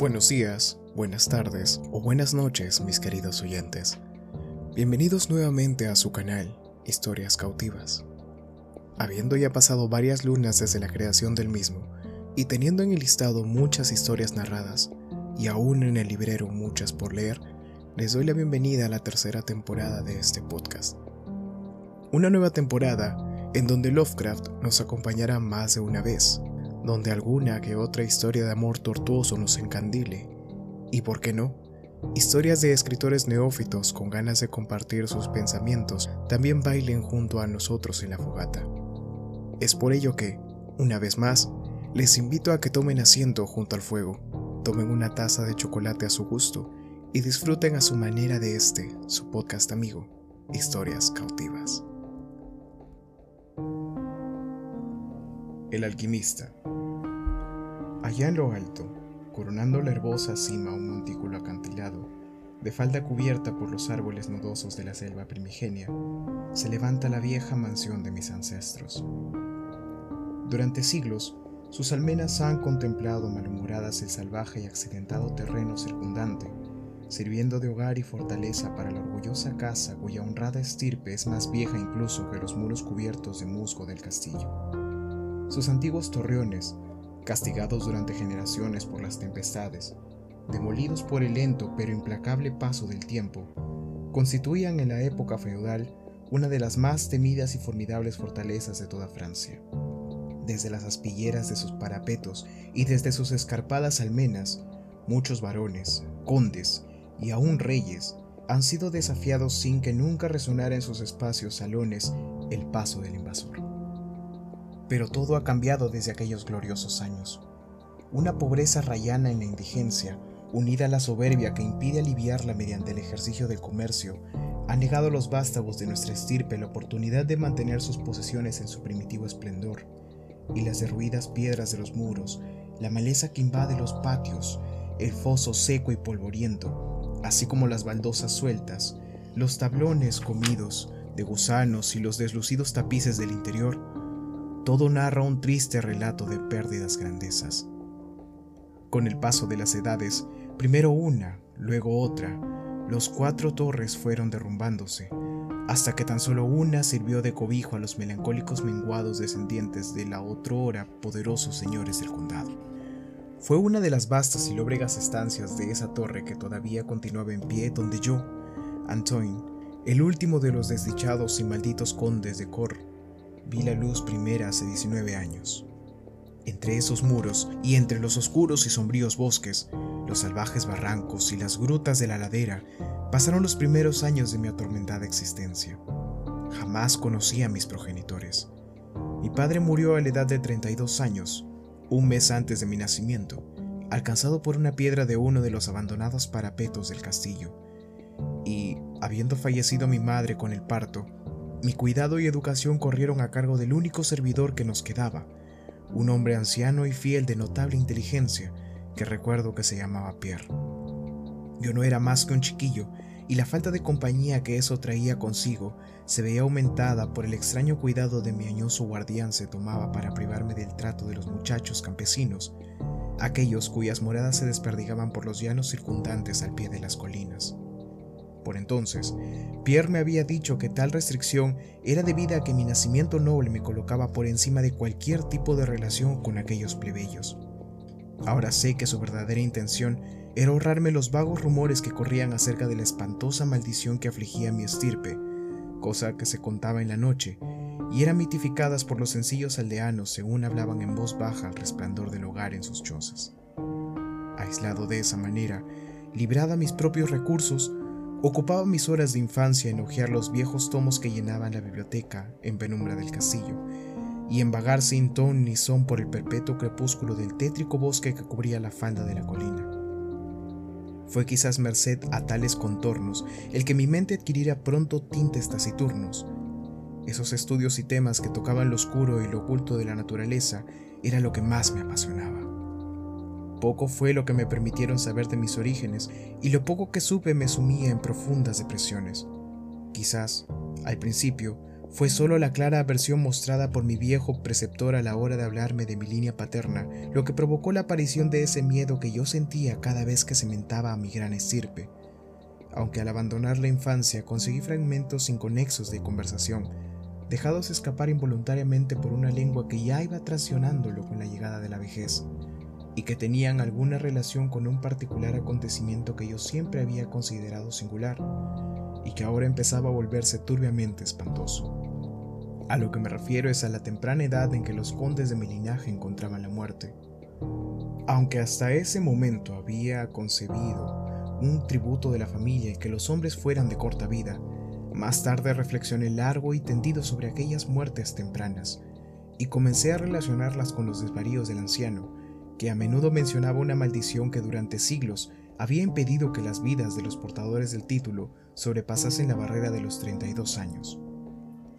Buenos días, buenas tardes o buenas noches, mis queridos oyentes. Bienvenidos nuevamente a su canal, Historias Cautivas. Habiendo ya pasado varias lunas desde la creación del mismo, y teniendo en el listado muchas historias narradas, y aún en el librero muchas por leer, les doy la bienvenida a la tercera temporada de este podcast. Una nueva temporada en donde Lovecraft nos acompañará más de una vez, donde alguna que otra historia de amor tortuoso nos encandile, y por qué no, historias de escritores neófitos con ganas de compartir sus pensamientos también bailen junto a nosotros en la fogata. Es por ello que, una vez más, les invito a que tomen asiento junto al fuego, tomen una taza de chocolate a su gusto y disfruten a su manera de este, su podcast amigo, Historias Cautivas. El alquimista. Allá en lo alto, coronando la herbosa cima un montículo acantilado, de falda cubierta por los árboles nudosos de la selva primigenia, se levanta la vieja mansión de mis ancestros. Durante siglos, sus almenas han contemplado malhumoradas el salvaje y accidentado terreno circundante, sirviendo de hogar y fortaleza para la orgullosa casa cuya honrada estirpe es más vieja incluso que los muros cubiertos de musgo del castillo. Sus antiguos torreones, castigados durante generaciones por las tempestades, demolidos por el lento pero implacable paso del tiempo, constituían en la época feudal una de las más temidas y formidables fortalezas de toda Francia. Desde las aspilleras de sus parapetos y desde sus escarpadas almenas, muchos varones, condes y aún reyes han sido desafiados sin que nunca resonara en sus espacios salones el paso del invasor. Pero todo ha cambiado desde aquellos gloriosos años. Una pobreza rayana en la indigencia, unida a la soberbia que impide aliviarla mediante el ejercicio del comercio, ha negado a los vástagos de nuestra estirpe la oportunidad de mantener sus posesiones en su primitivo esplendor, y las derruidas piedras de los muros, la maleza que invade los patios, el foso seco y polvoriento, así como las baldosas sueltas, los tablones comidos de gusanos y los deslucidos tapices del interior, todo narra un triste relato de pérdidas grandezas. Con el paso de las edades, primero una, luego otra, los cuatro torres fueron derrumbándose, hasta que tan solo una sirvió de cobijo a los melancólicos menguados descendientes de la otrora poderosos señores del condado. Fue una de las vastas y lóbregas estancias de esa torre que todavía continuaba en pie donde yo, Antoine, el último de los desdichados y malditos condes de Cor, vi la luz primera hace 19 años. Entre esos muros y entre los oscuros y sombríos bosques, los salvajes barrancos y las grutas de la ladera, pasaron los primeros años de mi atormentada existencia. Jamás conocí a mis progenitores. Mi padre murió a la edad de 32 años, un mes antes de mi nacimiento, alcanzado por una piedra de uno de los abandonados parapetos del castillo. Y, habiendo fallecido mi madre con el parto, mi cuidado y educación corrieron a cargo del único servidor que nos quedaba, un hombre anciano y fiel de notable inteligencia, que recuerdo que se llamaba Pierre. Yo no era más que un chiquillo, y la falta de compañía que eso traía consigo se veía aumentada por el extraño cuidado de mi añoso guardián se tomaba para privarme del trato de los muchachos campesinos, aquellos cuyas moradas se desperdigaban por los llanos circundantes al pie de las colinas. Por entonces, Pierre me había dicho que tal restricción era debida a que mi nacimiento noble me colocaba por encima de cualquier tipo de relación con aquellos plebeyos. Ahora sé que su verdadera intención era ahorrarme los vagos rumores que corrían acerca de la espantosa maldición que afligía mi estirpe, cosa que se contaba en la noche, y eran mitificadas por los sencillos aldeanos según hablaban en voz baja al resplandor del hogar en sus chozas. Aislado de esa manera, librada a mis propios recursos, Ocupaba mis horas de infancia en hojear los viejos tomos que llenaban la biblioteca en penumbra del castillo, y en vagar sin ton ni son por el perpetuo crepúsculo del tétrico bosque que cubría la falda de la colina. Fue quizás merced a tales contornos el que mi mente adquiriera pronto tintes taciturnos. Esos estudios y temas que tocaban lo oscuro y lo oculto de la naturaleza era lo que más me apasionaba. Poco fue lo que me permitieron saber de mis orígenes y lo poco que supe me sumía en profundas depresiones. Quizás, al principio, fue solo la clara aversión mostrada por mi viejo preceptor a la hora de hablarme de mi línea paterna lo que provocó la aparición de ese miedo que yo sentía cada vez que se mentaba a mi gran estirpe. Aunque al abandonar la infancia conseguí fragmentos inconexos de conversación, dejados escapar involuntariamente por una lengua que ya iba traicionándolo con la llegada de la vejez, y que tenían alguna relación con un particular acontecimiento que yo siempre había considerado singular, y que ahora empezaba a volverse turbiamente espantoso. A lo que me refiero es a la temprana edad en que los condes de mi linaje encontraban la muerte. Aunque hasta ese momento había concebido un tributo de la familia y que los hombres fueran de corta vida, más tarde reflexioné largo y tendido sobre aquellas muertes tempranas y comencé a relacionarlas con los desvaríos del anciano, que a menudo mencionaba una maldición que durante siglos había impedido que las vidas de los portadores del título sobrepasasen la barrera de los 32 años.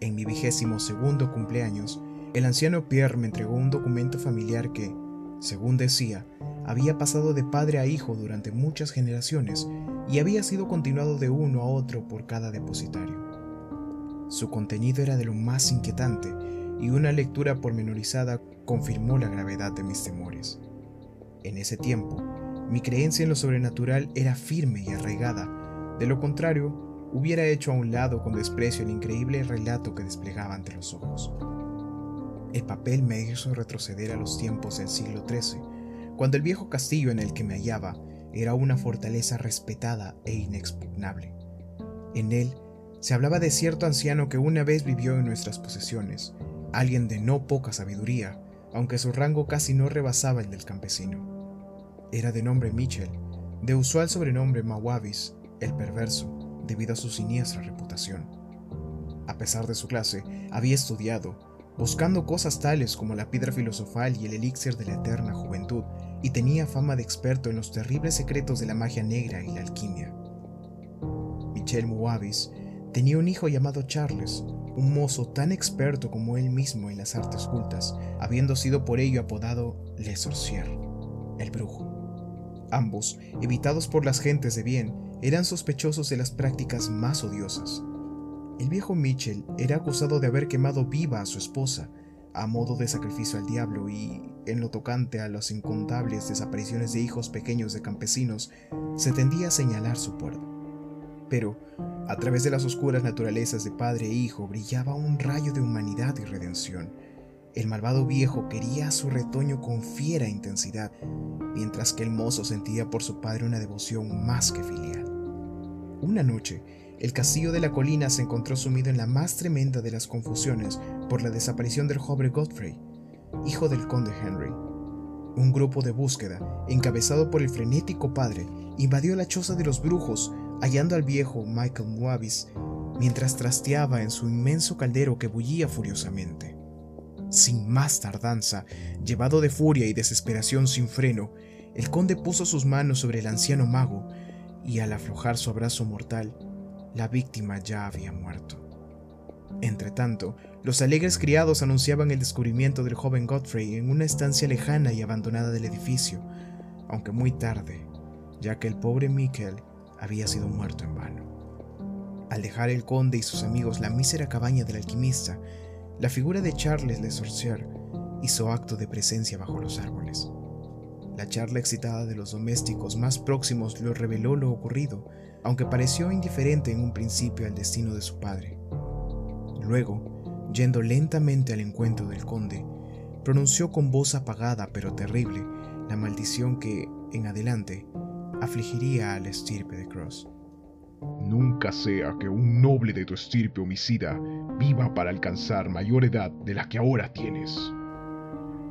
En mi vigésimo segundo cumpleaños, el anciano Pierre me entregó un documento familiar que, según decía, había pasado de padre a hijo durante muchas generaciones y había sido continuado de uno a otro por cada depositario. Su contenido era de lo más inquietante y una lectura pormenorizada confirmó la gravedad de mis temores. En ese tiempo, mi creencia en lo sobrenatural era firme y arraigada, de lo contrario, hubiera hecho a un lado con desprecio el increíble relato que desplegaba ante los ojos. El papel me hizo retroceder a los tiempos del siglo XIII, cuando el viejo castillo en el que me hallaba era una fortaleza respetada e inexpugnable. En él se hablaba de cierto anciano que una vez vivió en nuestras posesiones, alguien de no poca sabiduría, aunque su rango casi no rebasaba el del campesino. Era de nombre Mitchell, de usual sobrenombre Mawabis, el perverso, debido a su siniestra reputación. A pesar de su clase, había estudiado, buscando cosas tales como la piedra filosofal y el elixir de la eterna juventud, y tenía fama de experto en los terribles secretos de la magia negra y la alquimia. Michel Muavis tenía un hijo llamado Charles, un mozo tan experto como él mismo en las artes cultas, habiendo sido por ello apodado Le Sorcier, el brujo. Ambos, evitados por las gentes de bien, eran sospechosos de las prácticas más odiosas. El viejo Mitchell era acusado de haber quemado viva a su esposa, a modo de sacrificio al diablo, y, en lo tocante a las incontables desapariciones de hijos pequeños de campesinos, se tendía a señalar su puerto. Pero, a través de las oscuras naturalezas de padre e hijo brillaba un rayo de humanidad y redención. El malvado viejo quería a su retoño con fiera intensidad, mientras que el mozo sentía por su padre una devoción más que filial. Una noche, el castillo de la colina se encontró sumido en la más tremenda de las confusiones por la desaparición del joven Godfrey, hijo del conde Henry. Un grupo de búsqueda, encabezado por el frenético padre, invadió la choza de los brujos, hallando al viejo Michael Muavis mientras trasteaba en su inmenso caldero que bullía furiosamente. Sin más tardanza, llevado de furia y desesperación sin freno, el conde puso sus manos sobre el anciano mago y al aflojar su abrazo mortal, la víctima ya había muerto. Entretanto, los alegres criados anunciaban el descubrimiento del joven Godfrey en una estancia lejana y abandonada del edificio, aunque muy tarde, ya que el pobre Mikkel había sido muerto en vano. Al dejar el conde y sus amigos la mísera cabaña del alquimista, la figura de Charles Le Sorcier hizo acto de presencia bajo los árboles. La charla excitada de los domésticos más próximos le reveló lo ocurrido, aunque pareció indiferente en un principio al destino de su padre. Luego, yendo lentamente al encuentro del conde, pronunció con voz apagada pero terrible la maldición que, en adelante, afligiría a la estirpe de Cross. Nunca sea que un noble de tu estirpe homicida viva para alcanzar mayor edad de la que ahora tienes,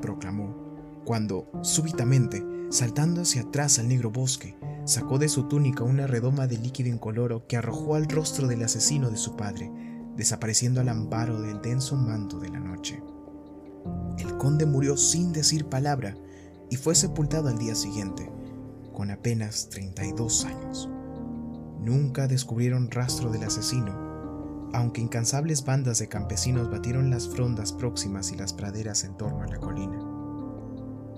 proclamó cuando, súbitamente, saltando hacia atrás al negro bosque, sacó de su túnica una redoma de líquido incoloro que arrojó al rostro del asesino de su padre, desapareciendo al amparo del denso manto de la noche. El conde murió sin decir palabra y fue sepultado al día siguiente, con apenas 32 años. Nunca descubrieron rastro del asesino, aunque incansables bandas de campesinos batieron las frondas próximas y las praderas en torno a la colina.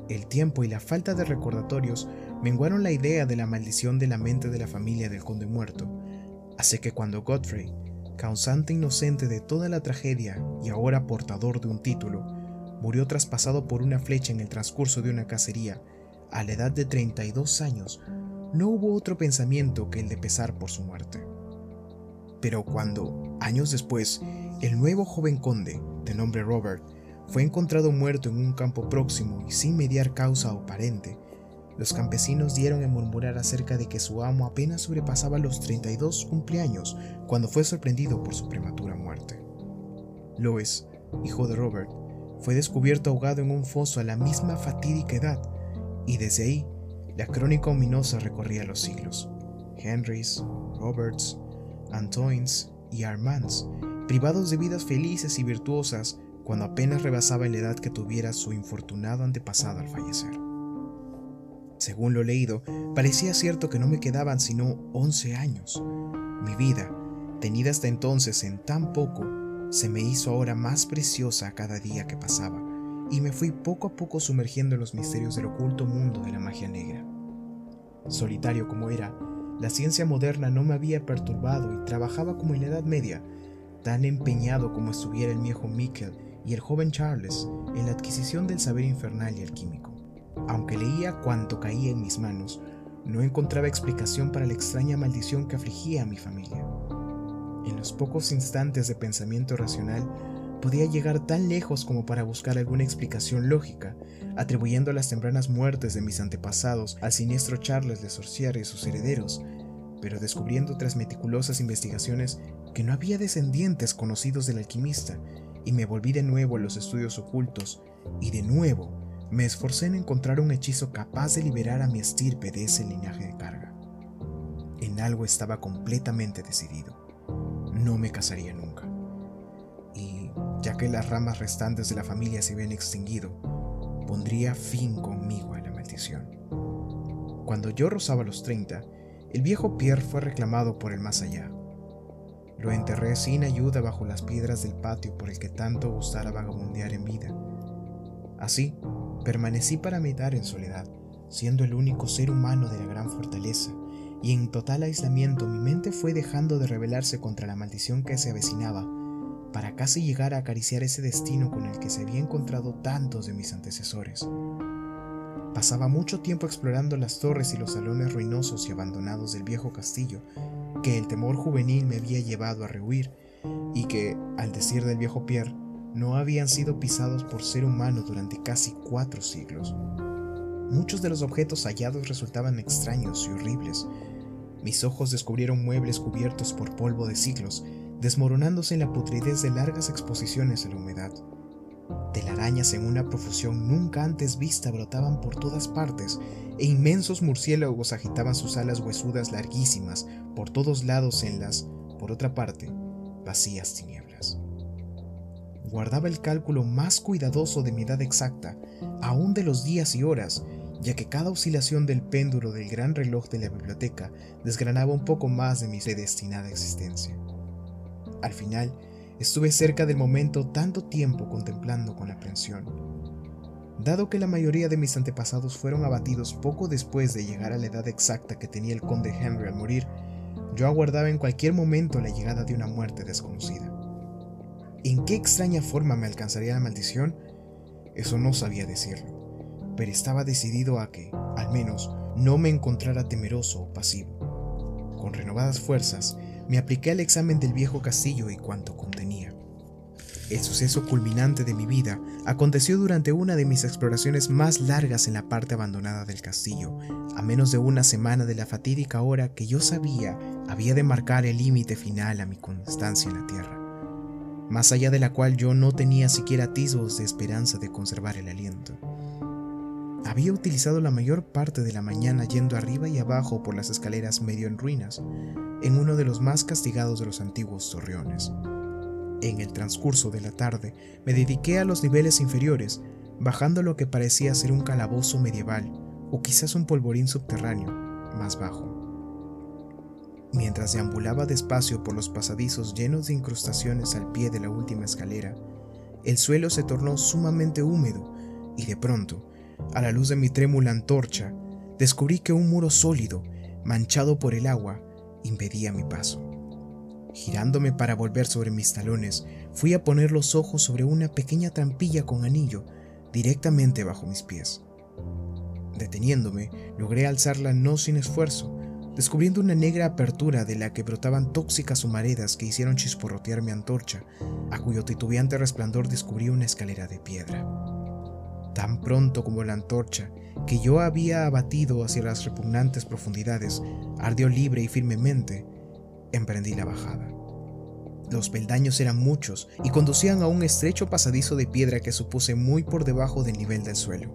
El tiempo y la falta de recordatorios menguaron la idea de la maldición de la mente de la familia del conde muerto, así que cuando Godfrey, causante inocente de toda la tragedia y ahora portador de un título, murió traspasado por una flecha en el transcurso de una cacería a la edad de 32 años, no hubo otro pensamiento que el de pesar por su muerte. Pero cuando, años después, el nuevo joven conde, de nombre Robert, fue encontrado muerto en un campo próximo y sin mediar causa aparente, los campesinos dieron en murmurar acerca de que su amo apenas sobrepasaba los 32 cumpleaños cuando fue sorprendido por su prematura muerte. Lois, hijo de Robert, fue descubierto ahogado en un foso a la misma fatídica edad, y desde ahí la crónica ominosa recorría los siglos. Henrys, Roberts, Antoines y Armands, privados de vidas felices y virtuosas cuando apenas rebasaba la edad que tuviera su infortunado antepasado al fallecer. Según lo leído, parecía cierto que no me quedaban sino 11 años. Mi vida, tenida hasta entonces en tan poco, se me hizo ahora más preciosa cada día que pasaba, y me fui poco a poco sumergiendo en los misterios del oculto mundo de la magia negra. Solitario como era, la ciencia moderna no me había perturbado y trabajaba como en la Edad Media, tan empeñado como estuviera el viejo Mikkel y el joven Charles en la adquisición del saber infernal y alquímico. Aunque leía cuanto caía en mis manos, no encontraba explicación para la extraña maldición que afligía a mi familia. En los pocos instantes de pensamiento racional, podía llegar tan lejos como para buscar alguna explicación lógica, atribuyendo las tempranas muertes de mis antepasados al siniestro Charles de Sorcier y sus herederos, pero descubriendo tras meticulosas investigaciones que no había descendientes conocidos del alquimista, y me volví de nuevo a los estudios ocultos, y de nuevo me esforcé en encontrar un hechizo capaz de liberar a mi estirpe de ese linaje de carga. En algo estaba completamente decidido. No me casaría nunca. Ya que las ramas restantes de la familia se habían extinguido, pondría fin conmigo a la maldición. Cuando yo rozaba los 30, el viejo Pierre fue reclamado por el más allá. Lo enterré sin ayuda bajo las piedras del patio por el que tanto gustara vagabundear en vida. Así, Permanecí para meditar en soledad, siendo el único ser humano de la gran fortaleza, y en total aislamiento mi mente fue dejando de rebelarse contra la maldición que se avecinaba, para casi llegar a acariciar ese destino con el que se había encontrado tantos de mis antecesores. Pasaba mucho tiempo explorando las torres y los salones ruinosos y abandonados del viejo castillo, que el temor juvenil me había llevado a rehuir, y que, al decir del viejo Pierre, no habían sido pisados por ser humano durante casi cuatro siglos. Muchos de los objetos hallados resultaban extraños y horribles. Mis ojos descubrieron muebles cubiertos por polvo de siglos, desmoronándose en la putridez de largas exposiciones a la humedad. Telarañas en una profusión nunca antes vista brotaban por todas partes, e inmensos murciélagos agitaban sus alas huesudas larguísimas por todos lados en las, por otra parte, vacías tinieblas guardaba el cálculo más cuidadoso de mi edad exacta, aún de los días y horas, ya que cada oscilación del péndulo del gran reloj de la biblioteca desgranaba un poco más de mi predestinada existencia. Al final, estuve cerca del momento tanto tiempo contemplando con aprensión. Dado que la mayoría de mis antepasados fueron abatidos poco después de llegar a la edad exacta que tenía el conde Henry al morir, yo aguardaba en cualquier momento la llegada de una muerte desconocida. ¿En qué extraña forma me alcanzaría la maldición? Eso no sabía decirlo, pero estaba decidido a que, al menos, no me encontrara temeroso o pasivo. Con renovadas fuerzas, me apliqué al examen del viejo castillo y cuanto contenía. El suceso culminante de mi vida aconteció durante una de mis exploraciones más largas en la parte abandonada del castillo, a menos de una semana de la fatídica hora que yo sabía había de marcar el límite final a mi constancia en la tierra más allá de la cual yo no tenía siquiera atisbos de esperanza de conservar el aliento. Había utilizado la mayor parte de la mañana yendo arriba y abajo por las escaleras medio en ruinas, en uno de los más castigados de los antiguos torreones. En el transcurso de la tarde me dediqué a los niveles inferiores, bajando lo que parecía ser un calabozo medieval o quizás un polvorín subterráneo más bajo. Mientras deambulaba despacio por los pasadizos llenos de incrustaciones al pie de la última escalera, el suelo se tornó sumamente húmedo y de pronto, a la luz de mi trémula antorcha, descubrí que un muro sólido, manchado por el agua, impedía mi paso. Girándome para volver sobre mis talones, fui a poner los ojos sobre una pequeña trampilla con anillo directamente bajo mis pies. Deteniéndome, logré alzarla no sin esfuerzo, descubriendo una negra apertura de la que brotaban tóxicas humaredas que hicieron chisporrotear mi antorcha, a cuyo titubeante resplandor descubrí una escalera de piedra. Tan pronto como la antorcha, que yo había abatido hacia las repugnantes profundidades, ardió libre y firmemente, emprendí la bajada. Los peldaños eran muchos y conducían a un estrecho pasadizo de piedra que supuse muy por debajo del nivel del suelo.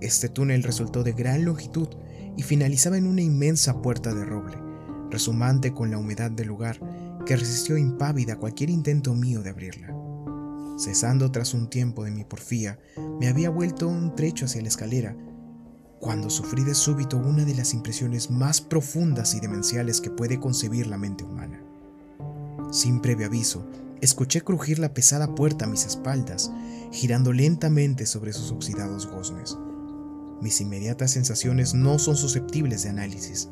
Este túnel resultó de gran longitud y finalizaba en una inmensa puerta de roble, resumante con la humedad del lugar, que resistió impávida cualquier intento mío de abrirla. Cesando tras un tiempo de mi porfía, me había vuelto un trecho hacia la escalera, cuando sufrí de súbito una de las impresiones más profundas y demenciales que puede concebir la mente humana. Sin previo aviso, escuché crujir la pesada puerta a mis espaldas, girando lentamente sobre sus oxidados goznes. Mis inmediatas sensaciones no son susceptibles de análisis.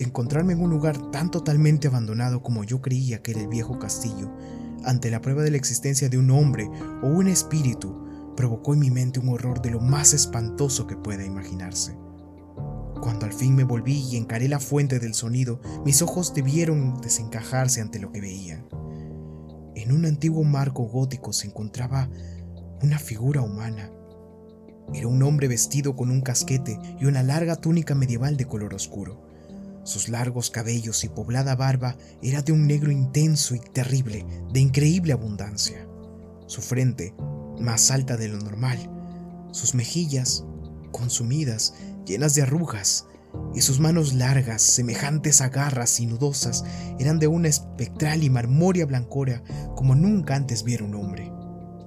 Encontrarme en un lugar tan totalmente abandonado como yo creía que era el viejo castillo, ante la prueba de la existencia de un hombre o un espíritu, provocó en mi mente un horror de lo más espantoso que pueda imaginarse. Cuando al fin me volví y encaré la fuente del sonido, mis ojos debieron desencajarse ante lo que veía. En un antiguo marco gótico se encontraba una figura humana, era un hombre vestido con un casquete y una larga túnica medieval de color oscuro. Sus largos cabellos y poblada barba era de un negro intenso y terrible, de increíble abundancia. Su frente, más alta de lo normal, sus mejillas, consumidas, llenas de arrugas, y sus manos largas, semejantes a garras y nudosas, eran de una espectral y marmórea blancura como nunca antes viera un hombre.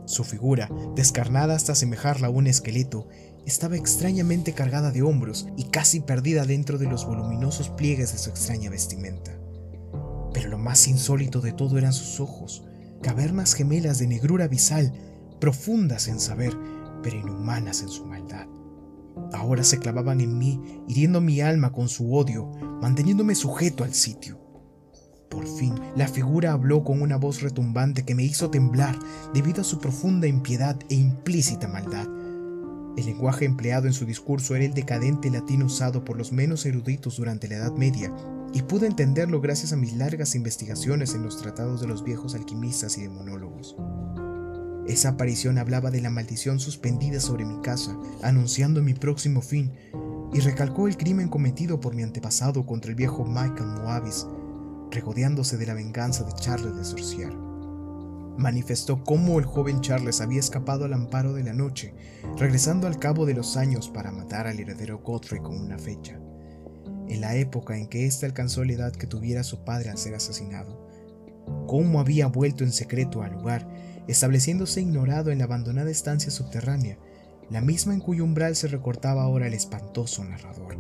Su figura, descarnada hasta asemejarla a un esqueleto, estaba extrañamente cargada de hombros y casi perdida dentro de los voluminosos pliegues de su extraña vestimenta. Pero lo más insólito de todo eran sus ojos, cavernas gemelas de negrura abisal, profundas en saber, pero inhumanas en su maldad. Ahora se clavaban en mí, hiriendo mi alma con su odio, manteniéndome sujeto al sitio. Por fin, la figura habló con una voz retumbante que me hizo temblar debido a su profunda impiedad e implícita maldad. El lenguaje empleado en su discurso era el decadente latín usado por los menos eruditos durante la Edad Media, y pude entenderlo gracias a mis largas investigaciones en los tratados de los viejos alquimistas y demonólogos. Esa aparición hablaba de la maldición suspendida sobre mi casa, anunciando mi próximo fin, y recalcó el crimen cometido por mi antepasado contra el viejo Michael Moabis, regodeándose de la venganza de Charles de Sorcier. Manifestó cómo el joven Charles había escapado al amparo de la noche, regresando al cabo de los años para matar al heredero Godfrey con una fecha, en la época en que éste alcanzó la edad que tuviera su padre al ser asesinado. Cómo había vuelto en secreto al lugar, estableciéndose ignorado en la abandonada estancia subterránea, la misma en cuyo umbral se recortaba ahora el espantoso narrador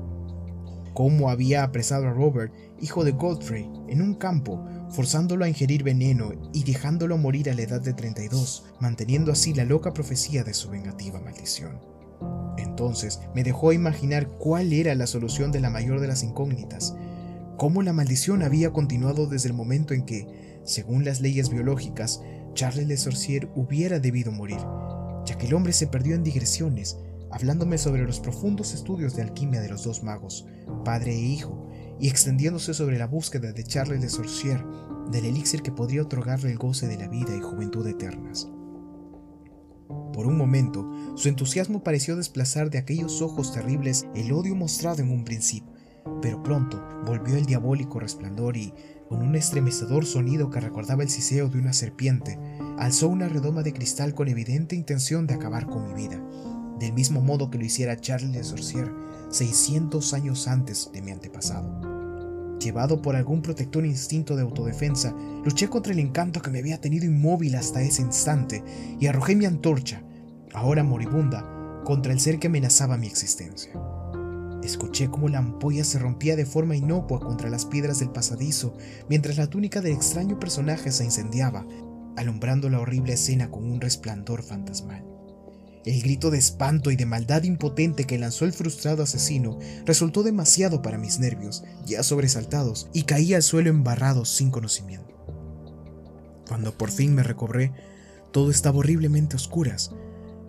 cómo había apresado a Robert, hijo de Godfrey, en un campo, forzándolo a ingerir veneno y dejándolo morir a la edad de 32, manteniendo así la loca profecía de su vengativa maldición. Entonces me dejó imaginar cuál era la solución de la mayor de las incógnitas, cómo la maldición había continuado desde el momento en que, según las leyes biológicas, Charles Le Sorcier hubiera debido morir, ya que el hombre se perdió en digresiones, hablándome sobre los profundos estudios de alquimia de los dos magos, padre e hijo, y extendiéndose sobre la búsqueda de Charles de Sorcier del elixir que podría otorgarle el goce de la vida y juventud eternas. Por un momento, su entusiasmo pareció desplazar de aquellos ojos terribles el odio mostrado en un principio, pero pronto volvió el diabólico resplandor y, con un estremecedor sonido que recordaba el siseo de una serpiente, alzó una redoma de cristal con evidente intención de acabar con mi vida del mismo modo que lo hiciera Charles de Sorcier 600 años antes de mi antepasado. Llevado por algún protector instinto de autodefensa, luché contra el encanto que me había tenido inmóvil hasta ese instante y arrojé mi antorcha, ahora moribunda, contra el ser que amenazaba mi existencia. Escuché cómo la ampolla se rompía de forma inocua contra las piedras del pasadizo, mientras la túnica del extraño personaje se incendiaba, alumbrando la horrible escena con un resplandor fantasmal. El grito de espanto y de maldad impotente que lanzó el frustrado asesino resultó demasiado para mis nervios, ya sobresaltados, y caí al suelo embarrado sin conocimiento. Cuando por fin me recobré, todo estaba horriblemente a oscuras,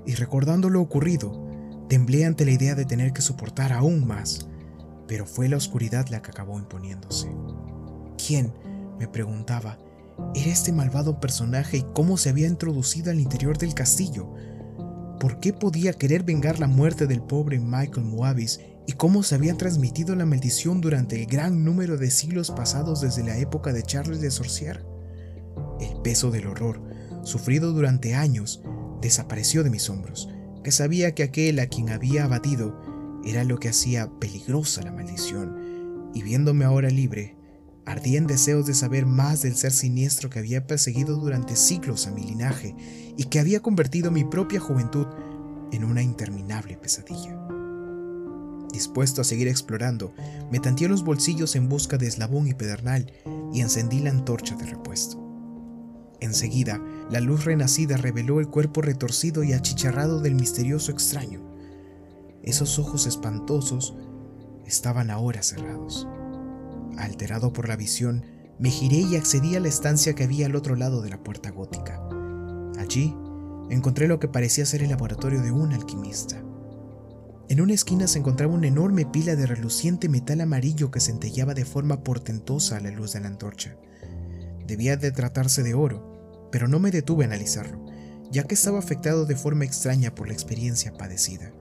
y recordando lo ocurrido, temblé ante la idea de tener que soportar aún más, pero fue la oscuridad la que acabó imponiéndose. ¿Quién, me preguntaba, era este malvado personaje y cómo se había introducido al interior del castillo? ¿Por qué podía querer vengar la muerte del pobre Michael Moabis y cómo se había transmitido la maldición durante el gran número de siglos pasados desde la época de Charles de Sorcier? El peso del horror, sufrido durante años, desapareció de mis hombros, que sabía que aquel a quien había abatido era lo que hacía peligrosa la maldición, y viéndome ahora libre, ardía en deseos de saber más del ser siniestro que había perseguido durante siglos a mi linaje y que había convertido mi propia juventud en una interminable pesadilla. Dispuesto a seguir explorando, me tanteé los bolsillos en busca de eslabón y pedernal y encendí la antorcha de repuesto. Enseguida, la luz renacida reveló el cuerpo retorcido y achicharrado del misterioso extraño. Esos ojos espantosos estaban ahora cerrados. Alterado por la visión, me giré y accedí a la estancia que había al otro lado de la puerta gótica. Allí encontré lo que parecía ser el laboratorio de un alquimista. En una esquina se encontraba una enorme pila de reluciente metal amarillo que centellaba de forma portentosa a la luz de la antorcha. Debía de tratarse de oro, pero no me detuve a analizarlo, ya que estaba afectado de forma extraña por la experiencia padecida.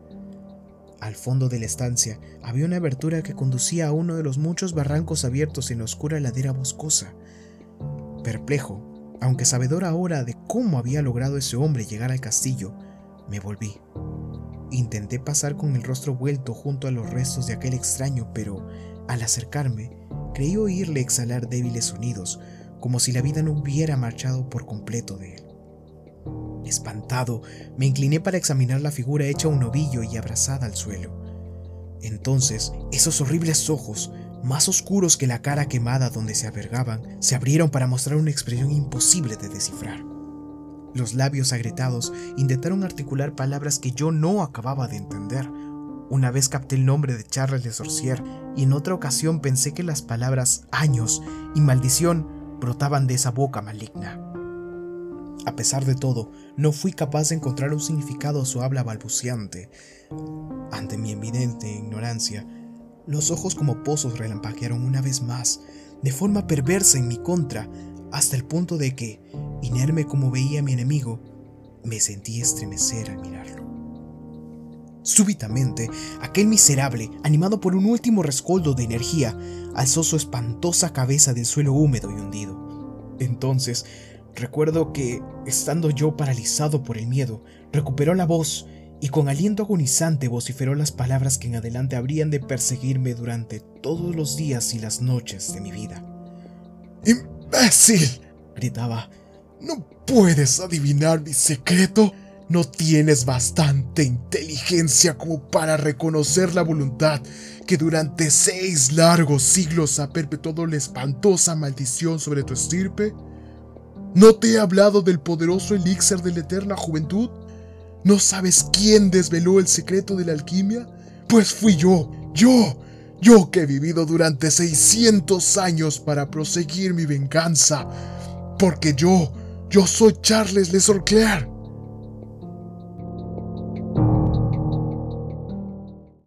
Al fondo de la estancia había una abertura que conducía a uno de los muchos barrancos abiertos en la oscura ladera boscosa. Perplejo, aunque sabedor ahora de cómo había logrado ese hombre llegar al castillo, me volví. Intenté pasar con el rostro vuelto junto a los restos de aquel extraño, pero al acercarme, creí oírle exhalar débiles sonidos, como si la vida no hubiera marchado por completo de él. Espantado, me incliné para examinar la figura hecha un ovillo y abrazada al suelo. Entonces, esos horribles ojos, más oscuros que la cara quemada donde se albergaban, se abrieron para mostrar una expresión imposible de descifrar. Los labios agrietados intentaron articular palabras que yo no acababa de entender. Una vez capté el nombre de Charles de Sorcier y en otra ocasión pensé que las palabras años y maldición brotaban de esa boca maligna. A pesar de todo, no fui capaz de encontrar un significado a su habla balbuceante. Ante mi evidente ignorancia, los ojos como pozos relampaguearon una vez más, de forma perversa en mi contra, hasta el punto de que, inerme como veía a mi enemigo, me sentí estremecer al mirarlo. Súbitamente, aquel miserable, animado por un último rescoldo de energía, alzó su espantosa cabeza del suelo húmedo y hundido. Entonces, Recuerdo que, estando yo paralizado por el miedo, recuperó la voz y con aliento agonizante vociferó las palabras que en adelante habrían de perseguirme durante todos los días y las noches de mi vida. ¡Imbécil! gritaba. ¿No puedes adivinar mi secreto? ¿No tienes bastante inteligencia como para reconocer la voluntad que durante seis largos siglos ha perpetuado la espantosa maldición sobre tu estirpe? ¿No te he hablado del poderoso elixir de la eterna juventud? ¿No sabes quién desveló el secreto de la alquimia? Pues fui yo, yo, yo que he vivido durante 600 años para proseguir mi venganza. Porque yo, yo soy Charles Le Sorclair.